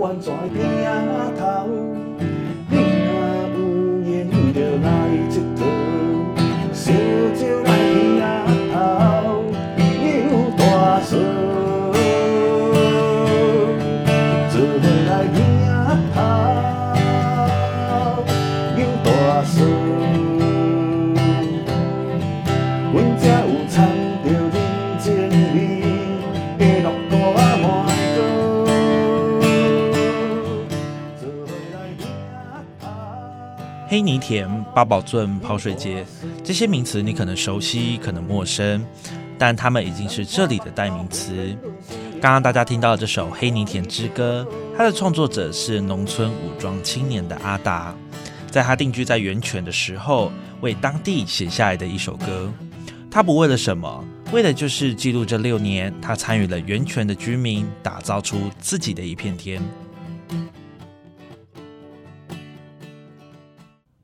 湾在顶头，你若有闲就来佚佗，小酒黑泥田、八宝圳、跑水街，这些名词你可能熟悉，可能陌生，但它们已经是这里的代名词。刚刚大家听到这首《黑泥田之歌》，它的创作者是农村武装青年的阿达，在他定居在源泉的时候，为当地写下来的一首歌。他不为了什么，为的就是记录这六年他参与了源泉的居民，打造出自己的一片天。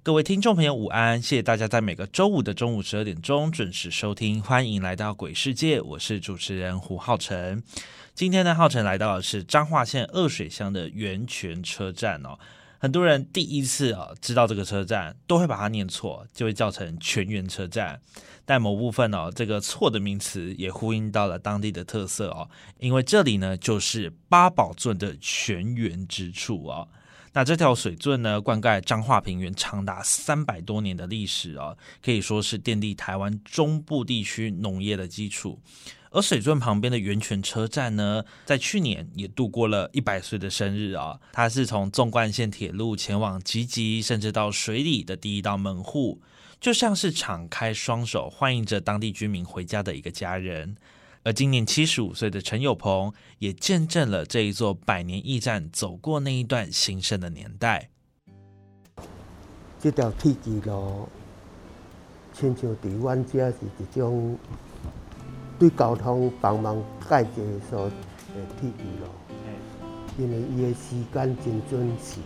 各位听众朋友，午安！谢谢大家在每个周五的中午十二点钟准时收听，欢迎来到鬼世界，我是主持人胡浩辰。今天呢，浩辰来到的是彰化县二水乡的源泉车站哦。很多人第一次啊知道这个车站，都会把它念错，就会叫成泉源车站。但某部分哦，这个错的名词也呼应到了当地的特色哦，因为这里呢就是八宝圳的泉源之处哦。那这条水圳呢，灌溉彰化平原长达三百多年的历史啊，可以说是奠定台湾中部地区农业的基础。而水圳旁边的源泉车站呢，在去年也度过了一百岁的生日啊。它是从纵贯线铁路前往集集，甚至到水里的第一道门户，就像是敞开双手欢迎着当地居民回家的一个家人。而今年七十五岁的陈友鹏，也见证了这一座百年驿站走过那一段兴盛的年代。这条铁轨路，亲像伫阮遮是一种对交通帮忙解决所的铁轨路，因为伊的时间真准时，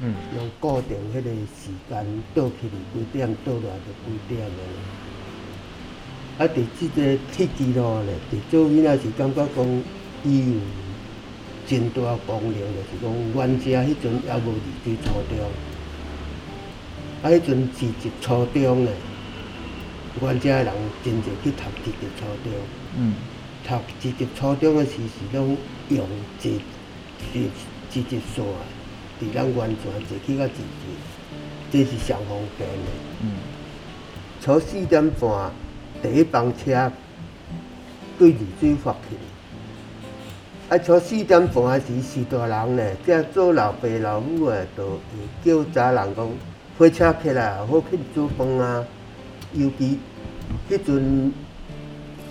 嗯，用固定迄个时间倒去几点，倒来就几点的。啊！伫即个铁轨路咧，伫做囡仔是感觉讲伊有真大功能，就是讲阮遮迄阵还无二级初中，啊，迄阵二级初中咧，阮遮人真侪去读二级初中。嗯。读二级初中诶时是拢用一一一级线，伫咱完全坐去到二级，这是上方便诶。嗯。初四点半。第一班车对二水发去，啊，从四点半时，是大人呢，即做老爸老母的，都会叫查人讲火车起来，好去煮饭啊。尤其迄阵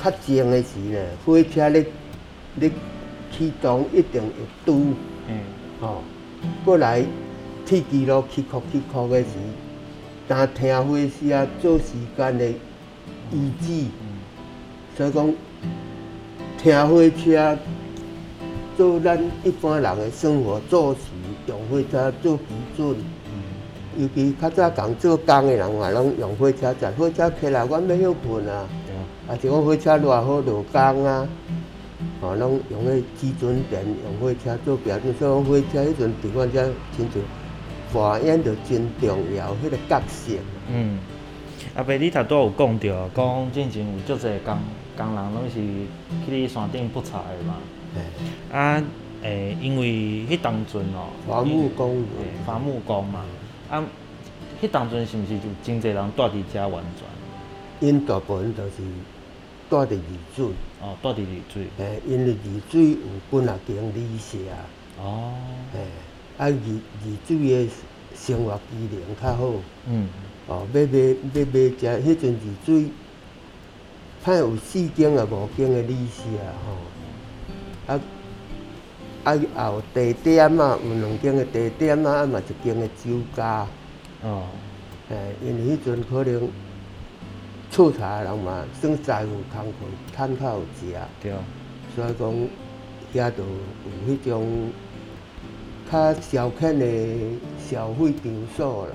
较静的时呢，火车咧咧启动一定会堵。嗯。吼，过来铁轨路起哭起哭的时，当听火车做时间的。遗址，所以讲听火车做咱一般人的生活作息，用火车做基准。尤其较早讲做工的人嘛，拢用火车站。火车起来，阮要休困啊。啊，是讲火车偌好落工啊，哦，拢用迄基准点，用火车做标准。所以讲火车迄阵伫阮遮，亲像扮演着真重要迄个角色。嗯。阿伯，你头拄有讲着，讲进前有足侪工工人拢是去你山顶捕柴的嘛？啊，诶、因为迄当阵哦，伐木工伐木工嘛，啊，迄当阵是毋是就真侪人住伫遮完全？因大部分都是住伫二水，哦，住伫丽水。诶，因为二水有本来经理社，哦，诶，啊二二水的生活机能较好，嗯，哦，要买要买食，迄阵二水，歹有四间啊五间的理社吼，啊啊也有地点啊，有两间的地点啊，啊嘛一间的酒家。哦，诶，因为迄阵可能厝茶人嘛，算财务通课趁较有食，对，所以讲遐就有迄种较消遣的消费场所啦。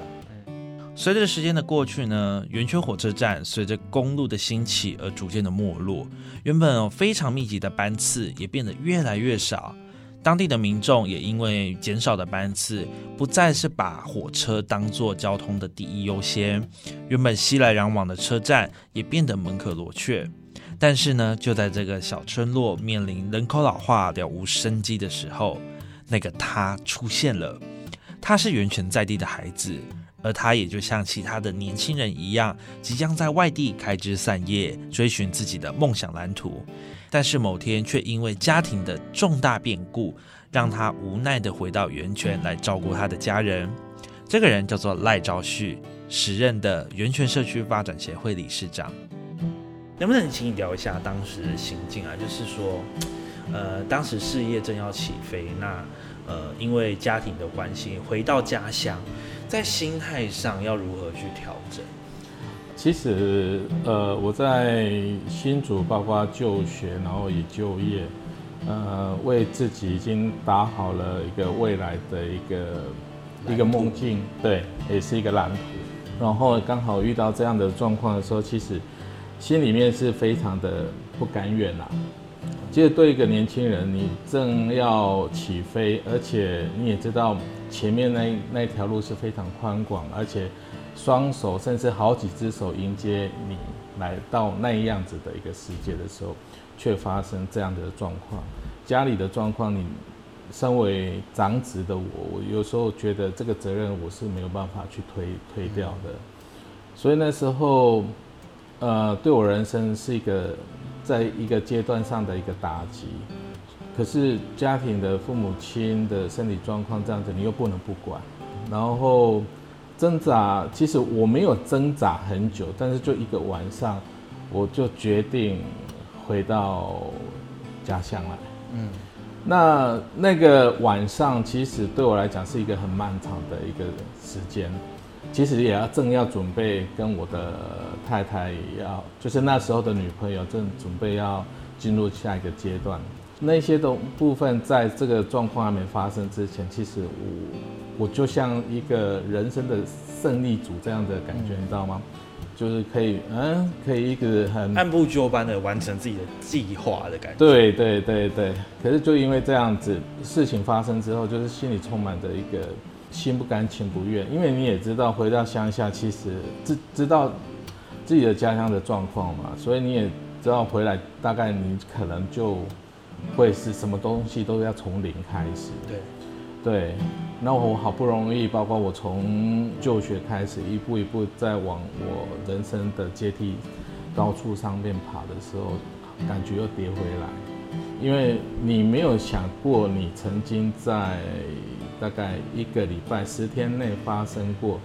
随着时间的过去呢，圆圈火车站随着公路的兴起而逐渐的没落，原本非常密集的班次也变得越来越少。当地的民众也因为减少的班次，不再是把火车当做交通的第一优先，原本熙来攘往的车站也变得门可罗雀。但是呢，就在这个小村落面临人口老化、了无生机的时候，那个他出现了。他是源泉在地的孩子，而他也就像其他的年轻人一样，即将在外地开枝散叶，追寻自己的梦想蓝图。但是某天却因为家庭的重大变故，让他无奈的回到源泉来照顾他的家人。这个人叫做赖昭旭，时任的源泉社区发展协会理事长。能不能请你聊一下当时的心境啊？就是说，呃，当时事业正要起飞，那呃，因为家庭的关系，回到家乡，在心态上要如何去调整？其实，呃，我在新竹，包括就学，然后也就业，呃，为自己已经打好了一个未来的一个一个梦境，对，也是一个蓝图。然后刚好遇到这样的状况的时候，其实心里面是非常的不甘愿啦。其实对一个年轻人，你正要起飞，而且你也知道前面那那一条路是非常宽广，而且双手甚至好几只手迎接你来到那样子的一个世界的时候，却发生这样的状况。家里的状况，你身为长子的我，我有时候觉得这个责任我是没有办法去推推掉的。所以那时候，呃，对我人生是一个在一个阶段上的一个打击。可是家庭的父母亲的身体状况这样子，你又不能不管。然后挣扎，其实我没有挣扎很久，但是就一个晚上，我就决定回到家乡来。嗯，那那个晚上，其实对我来讲是一个很漫长的一个时间。其实也要正要准备跟我的太太也要，就是那时候的女朋友正准备要进入下一个阶段。那些的部分，在这个状况还没发生之前，其实我我就像一个人生的胜利组这样的感觉，你知道吗？就是可以，嗯，可以一个很按部就班的完成自己的计划的感觉。对对对对，可是就因为这样子事情发生之后，就是心里充满着一个心不甘情不愿，因为你也知道回到乡下，其实知知道自己的家乡的状况嘛，所以你也知道回来大概你可能就会是什么东西都要从零开始。对，对，那我好不容易，包括我从就学开始，一步一步在往我人生的阶梯高处上面爬的时候，感觉又跌回来，因为你没有想过，你曾经在大概一个礼拜十天内发生过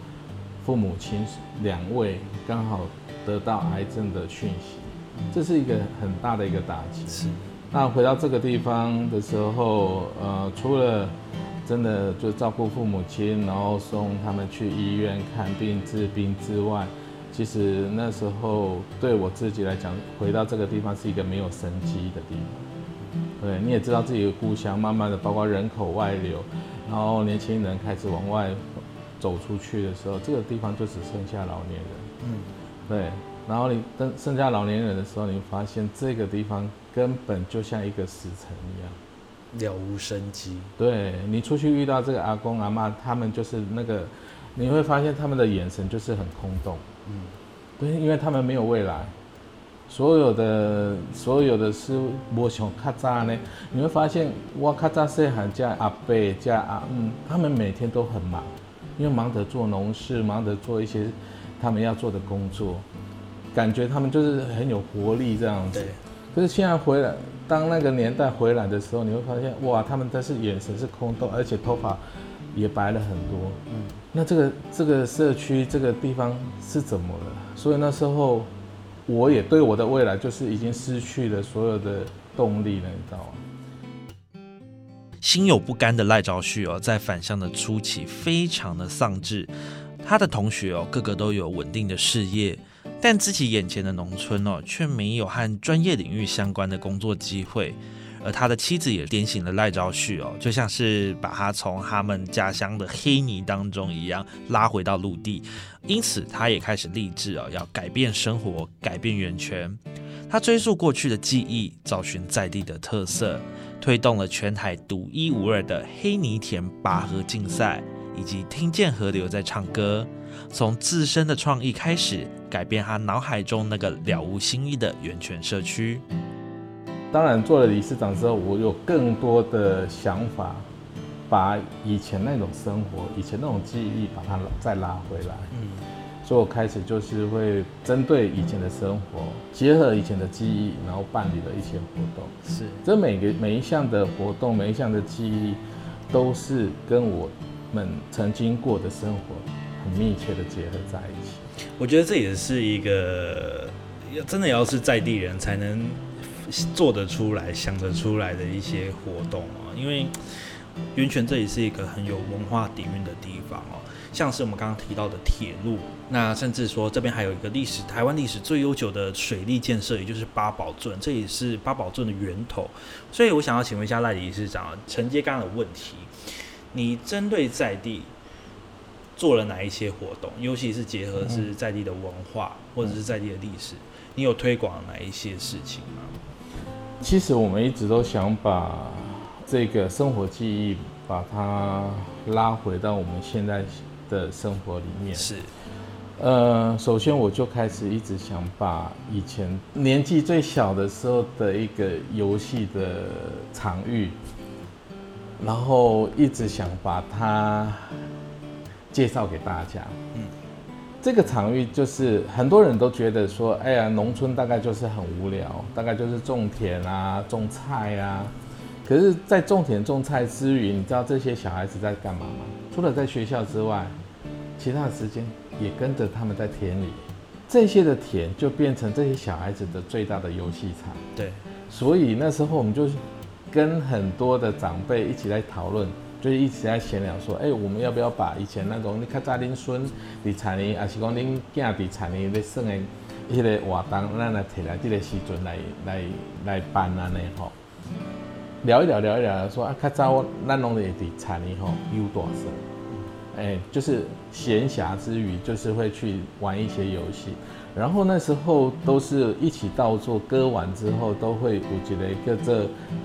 父母亲两位刚好得到癌症的讯息，这是一个很大的一个打击。是，那回到这个地方的时候，呃，除了真的就照顾父母亲，然后送他们去医院看病治病之外，其实那时候对我自己来讲，回到这个地方是一个没有生机的地方。对，你也知道自己的故乡，慢慢的包括人口外流，然后年轻人开始往外走出去的时候，这个地方就只剩下老年人。嗯，对，然后你等剩下老年人的时候，你发现这个地方根本就像一个死城一样。了无生机。对你出去遇到这个阿公阿妈，他们就是那个，你会发现他们的眼神就是很空洞。嗯，对，因为他们没有未来，所有的所有的事无像较早呢，你会发现我较早细汉加阿伯加阿嗯，他们每天都很忙，因为忙着做农事，忙着做一些他们要做的工作，感觉他们就是很有活力这样子对。可是现在回来，当那个年代回来的时候，你会发现哇，他们但是眼神是空洞，而且头发也白了很多。嗯，那这个这个社区这个地方是怎么了？所以那时候我也对我的未来就是已经失去了所有的动力了，你知道吗？心有不甘的赖昭旭哦，在返乡的初期非常的丧志。他的同学哦，个个都有稳定的事业，但自己眼前的农村哦，却没有和专业领域相关的工作机会。而他的妻子也点醒了赖昭旭哦，就像是把他从他们家乡的黑泥当中一样拉回到陆地。因此，他也开始立志哦，要改变生活，改变源泉。他追溯过去的记忆，找寻在地的特色，推动了全台独一无二的黑泥田拔河竞赛，以及听见河流在唱歌。从自身的创意开始，改变他脑海中那个了无新意的源泉社区。当然，做了理事长之后，我有更多的想法，把以前那种生活、以前那种记忆，把它再拉回来。嗯，所以我开始就是会针对以前的生活，结合以前的记忆，然后办理了一些活动。是，这每个每一项的活动，每一项的记忆，都是跟我们曾经过的生活很密切的结合在一起。我觉得这也是一个，要真的要是在地人才能做得出来、想得出来的一些活动啊。因为源泉这里是一个很有文化底蕴的地方哦，像是我们刚刚提到的铁路，那甚至说这边还有一个历史，台湾历史最悠久的水利建设，也就是八宝圳，这也是八宝圳的源头。所以我想要请问一下赖理事长，承接刚刚的问题，你针对在地。做了哪一些活动，尤其是结合是在地的文化或者是在地的历史，你有推广哪一些事情吗？其实我们一直都想把这个生活记忆，把它拉回到我们现在的生活里面。是，呃，首先我就开始一直想把以前年纪最小的时候的一个游戏的场域，然后一直想把它。介绍给大家，嗯，这个场域就是很多人都觉得说，哎呀，农村大概就是很无聊，大概就是种田啊、种菜啊。可是，在种田种菜之余，你知道这些小孩子在干嘛吗？除了在学校之外，其他的时间也跟着他们在田里。这些的田就变成这些小孩子的最大的游戏场。对，所以那时候我们就跟很多的长辈一起来讨论。就是一直在闲聊说，哎，我们要不要把以前那种你看在恁孙伫田里，还是讲恁囝伫田里咧耍的迄个活动，咱来摕来这个时阵来来来办安尼吼。聊一聊，聊一聊，说啊，较早咱拢是伫田里吼有大声，哎，就是闲暇之余，就是会去玩一些游戏。然后那时候都是一起稻作，割完之后都会有一个叫做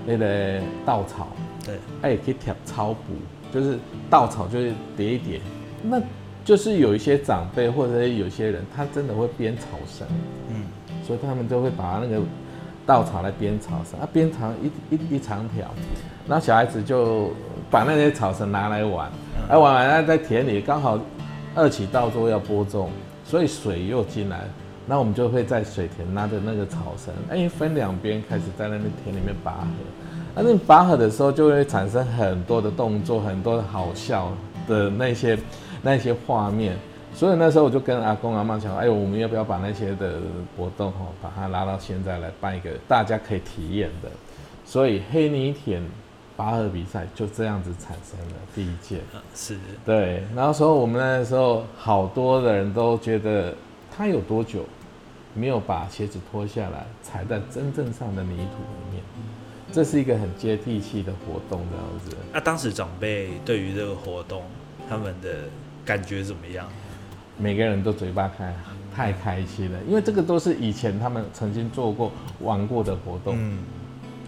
那个稻草。对，哎，可以贴草补，就是稻草，就是叠一叠。那就是有一些长辈或者有些人，他真的会编草绳，嗯，所以他们就会把那个稻草来编草绳，啊，编长一一一长条，然后小孩子就把那些草绳拿来玩，哎，玩完了在田里刚好二起稻作要播种，所以水又进来，那我们就会在水田拉着那个草绳，哎，分两边开始在那边田里面拔河。那你拔河的时候就会产生很多的动作，很多的好笑的那些那些画面，所以那时候我就跟阿公阿妈讲，哎，我们要不要把那些的活动哈，把它拉到现在来办一个大家可以体验的？所以黑泥田拔河比赛就这样子产生了第一届。是，对。然后说我们那时候好多的人都觉得他有多久没有把鞋子脱下来踩在真正上的泥土里面。这是一个很接地气的活动，这样子。那当时长辈对于这个活动，他们的感觉怎么样？每个人都嘴巴开，太开心了，因为这个都是以前他们曾经做过、玩过的活动。嗯。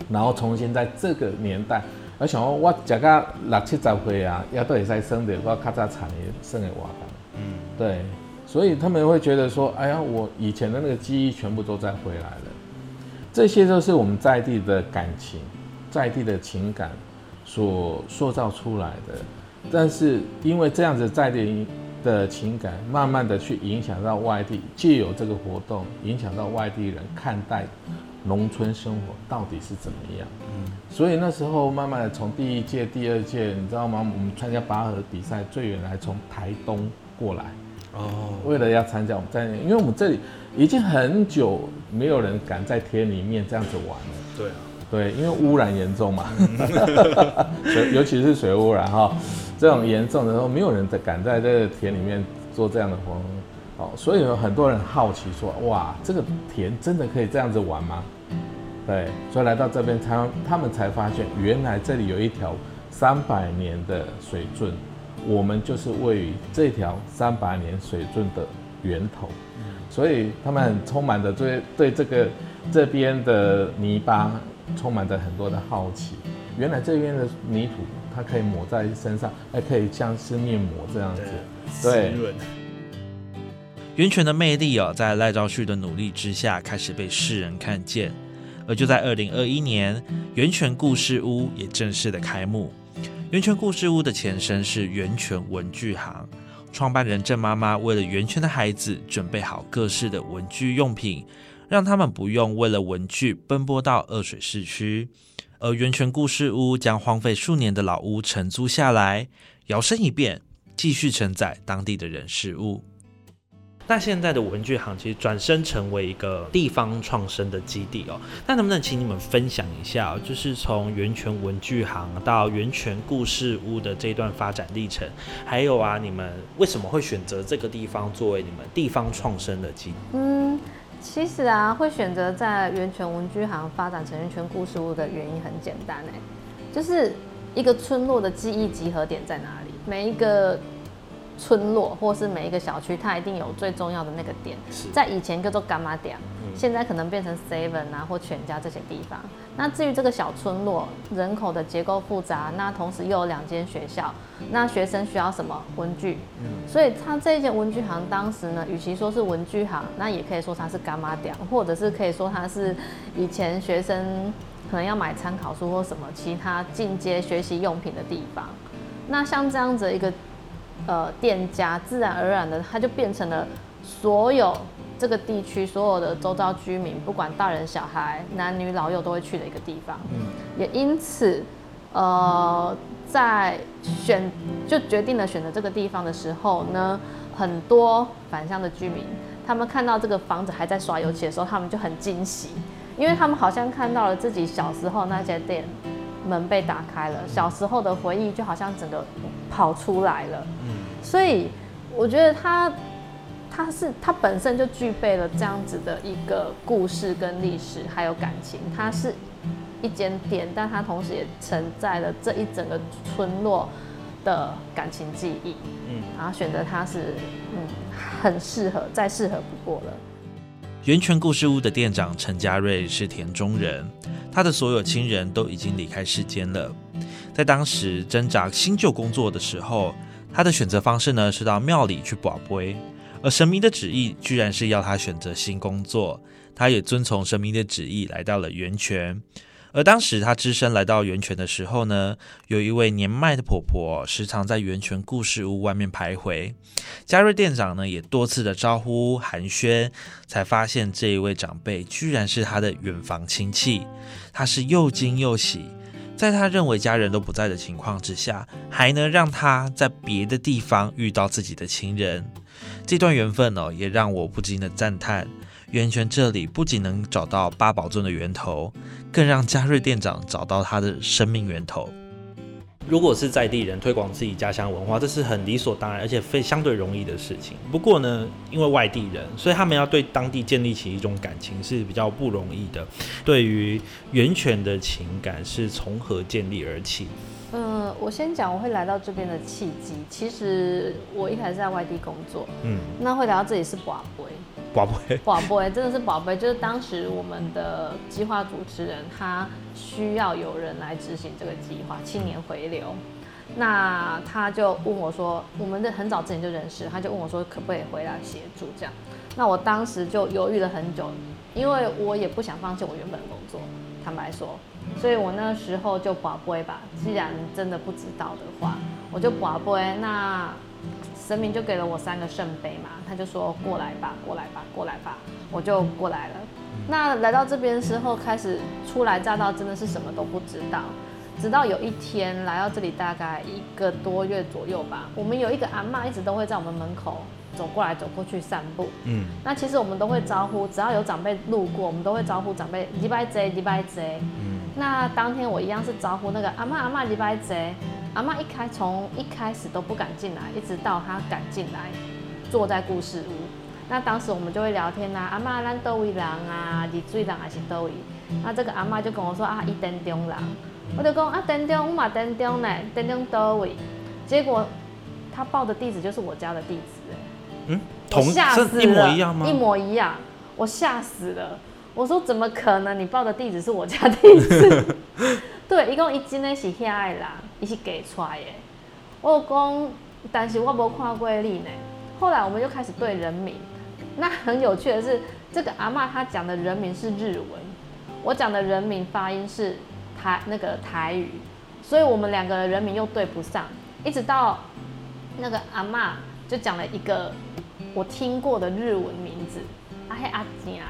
然后重新在这个年代，我想说，我食个六七十岁啊，也都会在生的，我较早产的生的活动。嗯。对，所以他们会觉得说，哎呀，我以前的那个记忆全部都在回来了。这些都是我们在地的感情、在地的情感所塑造出来的。但是因为这样子在地的情感，慢慢的去影响到外地，借由这个活动影响到外地人看待农村生活到底是怎么样。嗯，所以那时候慢慢的从第一届、第二届，你知道吗？我们参加拔河比赛，最远来从台东过来。哦，为了要参加，我们在，因为我们这里已经很久没有人敢在田里面这样子玩了。对啊，对，因为污染严重嘛，水尤其是水污染哈，这种严重的时候，没有人敢在这个田里面做这样的活动。哦，所以有很多人好奇说，哇，这个田真的可以这样子玩吗？对，所以来到这边才他们才发现，原来这里有一条三百年的水圳。我们就是位于这条三百年水圳的源头，所以他们很充满着对对这个这边的泥巴充满着很多的好奇。原来这边的泥土它可以抹在身上，还可以像是面膜这样子，对。源泉的魅力哦，在赖兆旭的努力之下，开始被世人看见。而就在二零二一年，源泉故事屋也正式的开幕。源泉故事屋的前身是源泉文具行，创办人郑妈妈为了源泉的孩子准备好各式的文具用品，让他们不用为了文具奔波到二水市区。而源泉故事屋将荒废数年的老屋承租下来，摇身一变，继续承载当地的人事物。那现在的文具行其实转身成为一个地方创生的基地哦。那能不能请你们分享一下，就是从源泉文具行到源泉故事屋的这段发展历程？还有啊，你们为什么会选择这个地方作为你们地方创生的基地？嗯，其实啊，会选择在源泉文具行发展成源泉故事屋的原因很简单哎，就是一个村落的记忆集合点在哪里？每一个。村落或是每一个小区，它一定有最重要的那个点，在以前叫做干妈点，现在可能变成 Seven 啊或全家这些地方。那至于这个小村落人口的结构复杂，那同时又有两间学校，那学生需要什么文具？所以它这一间文具行当时呢，与其说是文具行，那也可以说它是干妈点，或者是可以说它是以前学生可能要买参考书或什么其他进阶学习用品的地方。那像这样子一个。呃，店家自然而然的，它就变成了所有这个地区所有的周遭居民，不管大人小孩、男女老幼都会去的一个地方。嗯，也因此，呃，在选就决定了选择这个地方的时候呢，很多返乡的居民，他们看到这个房子还在刷油漆的时候，他们就很惊喜，因为他们好像看到了自己小时候那间店。门被打开了，小时候的回忆就好像整个跑出来了。嗯，所以我觉得他他是他本身就具备了这样子的一个故事跟历史，还有感情。它是一间店，但它同时也承载了这一整个村落的感情记忆。嗯，然后选择它是，嗯，很适合，再适合不过了。源泉故事屋的店长陈家瑞是田中人。他的所有亲人都已经离开世间了。在当时挣扎新旧工作的时候，他的选择方式呢是到庙里去保碑，而神明的旨意居然是要他选择新工作。他也遵从神明的旨意来到了源泉。而当时他只身来到源泉的时候呢，有一位年迈的婆婆时常在源泉故事屋外面徘徊。嘉瑞店长呢也多次的招呼寒暄，才发现这一位长辈居然是他的远房亲戚。他是又惊又喜，在他认为家人都不在的情况之下，还能让他在别的地方遇到自己的亲人，这段缘分哦，也让我不禁的赞叹。源泉这里不仅能找到八宝尊的源头，更让嘉瑞店长找到他的生命源头。如果是在地人推广自己家乡文化，这是很理所当然，而且非相对容易的事情。不过呢，因为外地人，所以他们要对当地建立起一种感情是比较不容易的。对于源泉的情感是从何建立而起？嗯，我先讲我会来到这边的契机。其实我一开始在外地工作，嗯，那会来到这里是宝贝。宝贝，宝贝，真的是宝贝。就是当时我们的计划主持人，他需要有人来执行这个计划，青年回流。那他就问我说，我们的很早之前就认识，他就问我说，可不可以回来协助这样？那我当时就犹豫了很久，因为我也不想放弃我原本的工作，坦白说，所以我那时候就把杯吧，既然真的不知道的话，我就把杯。那神明就给了我三个圣杯嘛，他就说过来吧，过来吧，过来吧，我就过来了。那来到这边之后，开始初来乍到，真的是什么都不知道。直到有一天来到这里，大概一个多月左右吧，我们有一个阿妈一直都会在我们门口走过来走过去散步。嗯，那其实我们都会招呼，只要有长辈路过，我们都会招呼长辈礼拜贼礼拜贼。嗯，那当天我一样是招呼那个阿妈阿妈礼拜贼，阿妈一开从一开始都不敢进来，一直到她敢进来，坐在故事屋。那当时我们就会聊天啦、阿妈咱多位人啊，二水人还是多位？那这个阿妈就跟我说啊，伊登中人，我就讲啊，登中我嘛登中呢，登中多位？结果他报的地址就是我家的地址、哎。嗯，我同这吓死了，一模一样吗？一模一样，我吓死了。我说怎么可能？你报的地址是我家地址？对，一共一真的是遐的人，伊是给出来的。我有讲，但是我无看过你呢。后来我们就开始对人名。那很有趣的是，这个阿嬷她讲的人名是日文，我讲的人名发音是台那个台语，所以我们两个人名又对不上，一直到那个阿嬷就讲了一个我听过的日文名字，啊迄阿姐，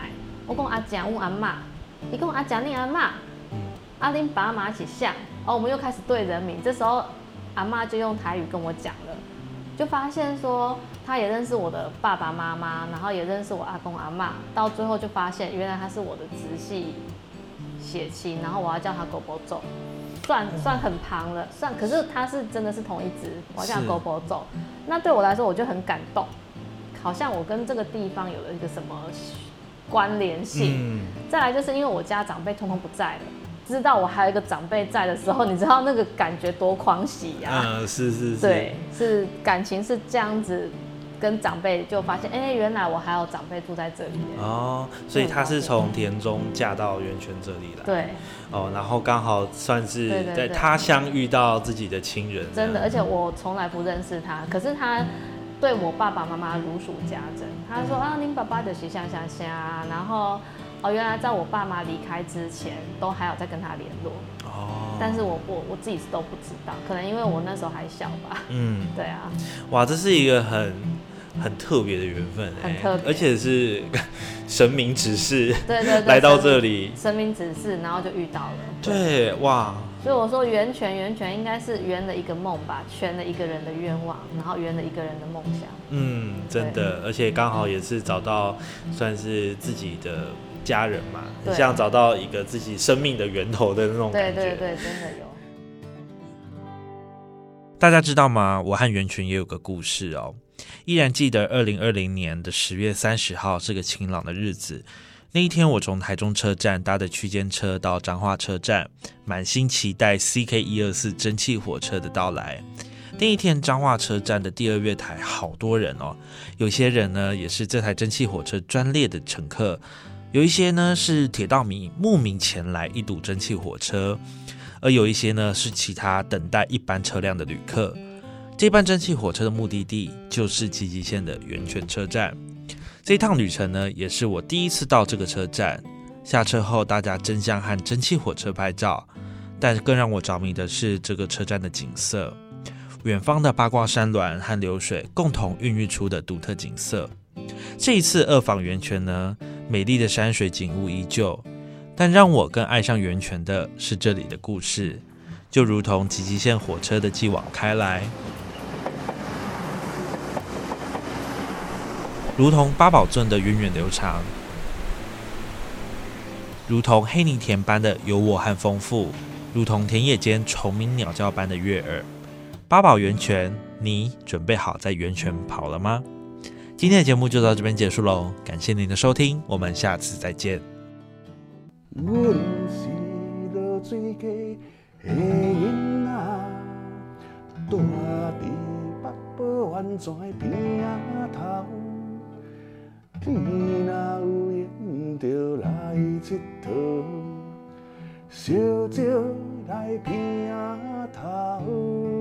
我讲阿姐，我阿嬷，伊讲阿正你阿嬷，阿恁爸妈是像，哦我们又开始对人名，这时候阿妈就用台语跟我讲了，就发现说她也认识我的爸爸妈妈，然后也认识我阿公阿妈，到最后就发现原来他是我的直系血亲，然后我要叫他狗狗走。算算很旁了，算可是他是真的是同一只，我要叫他是狗狗走。那对我来说，我就很感动，好像我跟这个地方有了一个什么关联性。嗯，再来就是因为我家长辈通通不在了，知道我还有一个长辈在的时候，你知道那个感觉多狂喜呀、嗯，是是是，对，是感情是这样子，跟长辈就发现，哎、原来我还有长辈住在这里。哦，所以她是从田中嫁到圆泉这里来，对，哦，然后刚好算是在他乡遇到自己的亲人，真的，而且我从来不认识他，可是他对我爸爸妈妈如数家珍。他说啊，您爸爸的形象像像啊，然后哦，原来在我爸妈离开之前，都还有在跟他联络，哦，但是我我我自己是都不知道，可能因为我那时候还小吧。嗯，对啊，哇，这是一个很很特别的缘分，哎很特别而且是 神明指示对对对，来到生这里，神明指示，然后就遇到了。对，哇，所以我说圆全圆全应该是圆了一个梦吧，圆了一个人的愿望，然后圆了一个人的梦想。嗯，真的，而且刚好也是找到算是自己的家人嘛，很像找到一个自己生命的源头的那种感觉。对对，真的有。大家知道吗？我和袁群也有个故事哦。依然记得二零二零年的十月三十号是个晴朗的日子。那一天，我从台中车站搭的区间车到彰化车站，满心期待 CK 一二四蒸汽火车的到来。那一天，彰化车站的第二月台好多人哦，有些人呢也是这台蒸汽火车专列的乘客，有一些呢是铁道迷慕名前来一睹蒸汽火车，而有一些呢是其他等待一班车辆的旅客。这班蒸汽火车的目的地就是集集线的源泉车站。这趟旅程呢，也是我第一次到这个车站。下车后，大家争相和蒸汽火车拍照，但更让我着迷的是这个车站的景色。远方的八卦山峦和流水共同孕育出的独特景色。这一次二访源泉呢，美丽的山水景物依旧，但让我更爱上源泉的是这里的故事，就如同吉吉线火车的继往开来，如同八宝镇的源远流长，如同黑泥田般的有我和丰富，如同田野间虫鸣鸟叫般的悦耳。八宝源泉，你准备好在源泉跑了吗？今天的节目就到这边结束喽，感谢您的收听，我们下次再见。阮是落水溪的囡仔，住伫北部湾泉边仔头。你若有缘着来佚佗，小少来边仔头。